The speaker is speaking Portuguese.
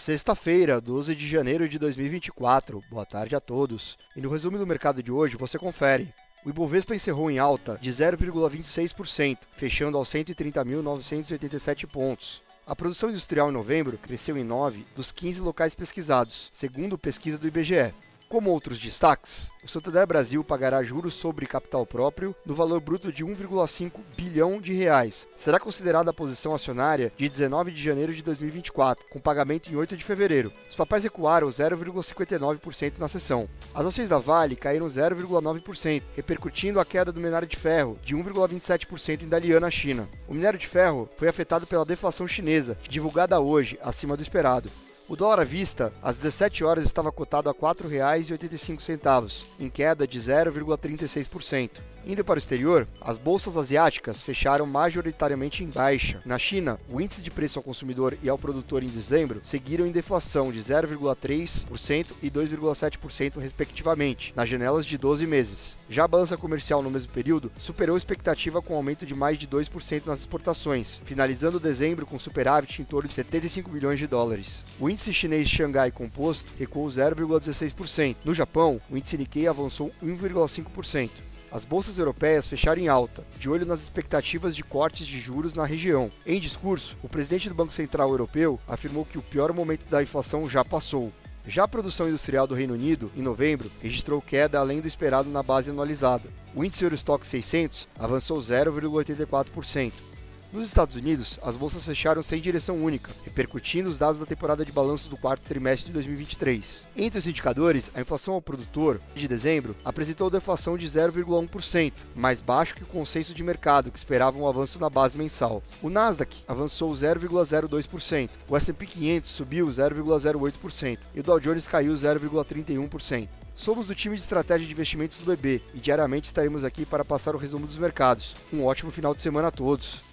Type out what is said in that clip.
Sexta-feira, 12 de janeiro de 2024. Boa tarde a todos. E no resumo do mercado de hoje você confere. O Ibovespa encerrou em alta de 0,26%, fechando aos 130.987 pontos. A produção industrial em novembro cresceu em 9 dos 15 locais pesquisados, segundo pesquisa do IBGE. Como outros destaques, o Santander Brasil pagará juros sobre capital próprio no valor bruto de 1,5 bilhão de reais. Será considerada a posição acionária de 19 de janeiro de 2024, com pagamento em 8 de fevereiro. Os papéis recuaram 0,59% na sessão. As ações da Vale caíram 0,9%, repercutindo a queda do minério de ferro de 1,27% em Dalian na China. O minério de ferro foi afetado pela deflação chinesa, divulgada hoje, acima do esperado. O dólar à vista, às 17 horas, estava cotado a R$ 4,85, em queda de 0,36%. Indo para o exterior, as bolsas asiáticas fecharam majoritariamente em baixa. Na China, o índice de preço ao consumidor e ao produtor em dezembro seguiram em deflação de 0,3% e 2,7% respectivamente, nas janelas de 12 meses. Já a balança comercial no mesmo período superou a expectativa com aumento de mais de 2% nas exportações, finalizando dezembro com superávit em torno de 75 bilhões de dólares. O índice chinês Xangai Composto recuou 0,16%. No Japão, o índice Nikkei avançou 1,5%. As bolsas europeias fecharam em alta, de olho nas expectativas de cortes de juros na região. Em discurso, o presidente do Banco Central Europeu afirmou que o pior momento da inflação já passou. Já a produção industrial do Reino Unido, em novembro, registrou queda além do esperado na base anualizada. O índice Eurostock 600 avançou 0,84%. Nos Estados Unidos, as bolsas fecharam sem direção única, repercutindo os dados da temporada de balanço do quarto trimestre de 2023. Entre os indicadores, a inflação ao produtor de dezembro apresentou deflação de 0,1%, mais baixo que o consenso de mercado, que esperava um avanço na base mensal. O Nasdaq avançou 0,02%, o S&P 500 subiu 0,08% e o Dow Jones caiu 0,31%. Somos do time de estratégia de investimentos do BB e diariamente estaremos aqui para passar o resumo dos mercados. Um ótimo final de semana a todos.